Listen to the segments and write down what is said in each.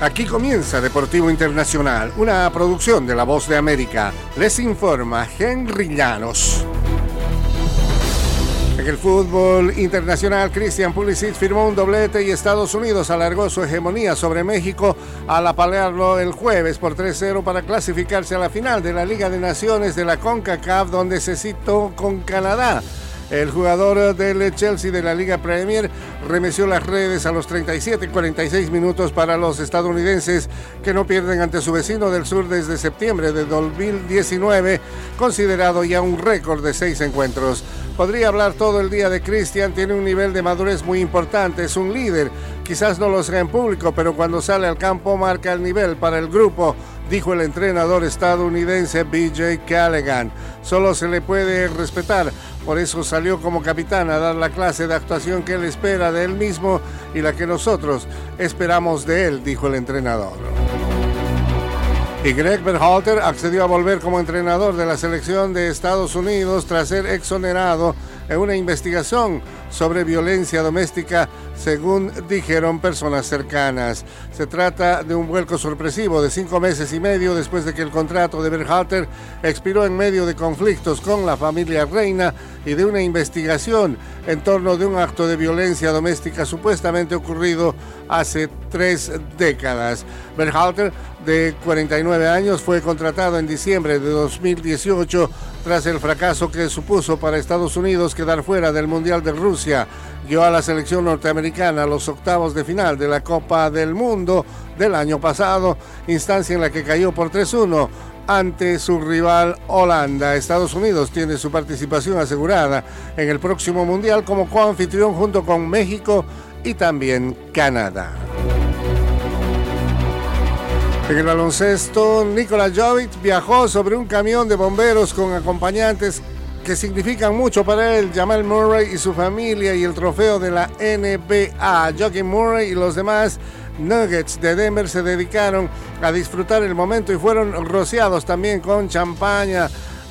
Aquí comienza Deportivo Internacional, una producción de La Voz de América. Les informa Henry Llanos. En el fútbol internacional, Christian Pulisic firmó un doblete y Estados Unidos alargó su hegemonía sobre México al apalearlo el jueves por 3-0 para clasificarse a la final de la Liga de Naciones de la CONCACAF, donde se citó con Canadá. El jugador del Chelsea de la Liga Premier remeció las redes a los 37 y 46 minutos para los estadounidenses que no pierden ante su vecino del sur desde septiembre de 2019, considerado ya un récord de seis encuentros. Podría hablar todo el día de Cristian, tiene un nivel de madurez muy importante, es un líder, quizás no lo sea en público, pero cuando sale al campo marca el nivel para el grupo dijo el entrenador estadounidense BJ Callaghan. Solo se le puede respetar, por eso salió como capitán a dar la clase de actuación que él espera de él mismo y la que nosotros esperamos de él, dijo el entrenador. Y Greg Berhalter accedió a volver como entrenador de la selección de Estados Unidos tras ser exonerado en una investigación sobre violencia doméstica, según dijeron personas cercanas. Se trata de un vuelco sorpresivo de cinco meses y medio después de que el contrato de Berhalter expiró en medio de conflictos con la familia reina y de una investigación en torno de un acto de violencia doméstica supuestamente ocurrido hace tres décadas. Berhalter, de 49 años, fue contratado en diciembre de 2018 tras el fracaso que supuso para Estados Unidos quedar fuera del Mundial de Rusia. Guió a la selección norteamericana a los octavos de final de la Copa del Mundo del año pasado, instancia en la que cayó por 3-1 ante su rival Holanda. Estados Unidos tiene su participación asegurada en el próximo Mundial como coanfitrión junto con México y también Canadá. En el baloncesto, Nikola Jovic viajó sobre un camión de bomberos con acompañantes significan mucho para él, Jamal Murray y su familia y el trofeo de la NBA. Joaquin Murray y los demás Nuggets de Denver se dedicaron a disfrutar el momento y fueron rociados también con champaña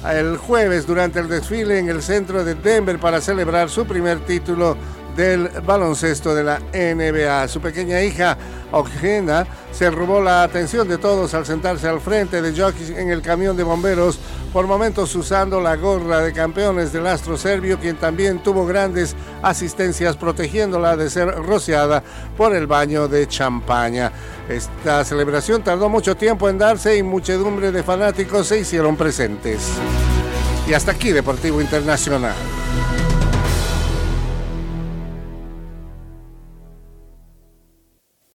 el jueves durante el desfile en el centro de Denver para celebrar su primer título del baloncesto de la NBA. Su pequeña hija, Ojena, se robó la atención de todos al sentarse al frente de Jokic en el camión de bomberos, por momentos usando la gorra de campeones del astro serbio, quien también tuvo grandes asistencias protegiéndola de ser rociada por el baño de champaña. Esta celebración tardó mucho tiempo en darse y muchedumbre de fanáticos se hicieron presentes. Y hasta aquí Deportivo Internacional.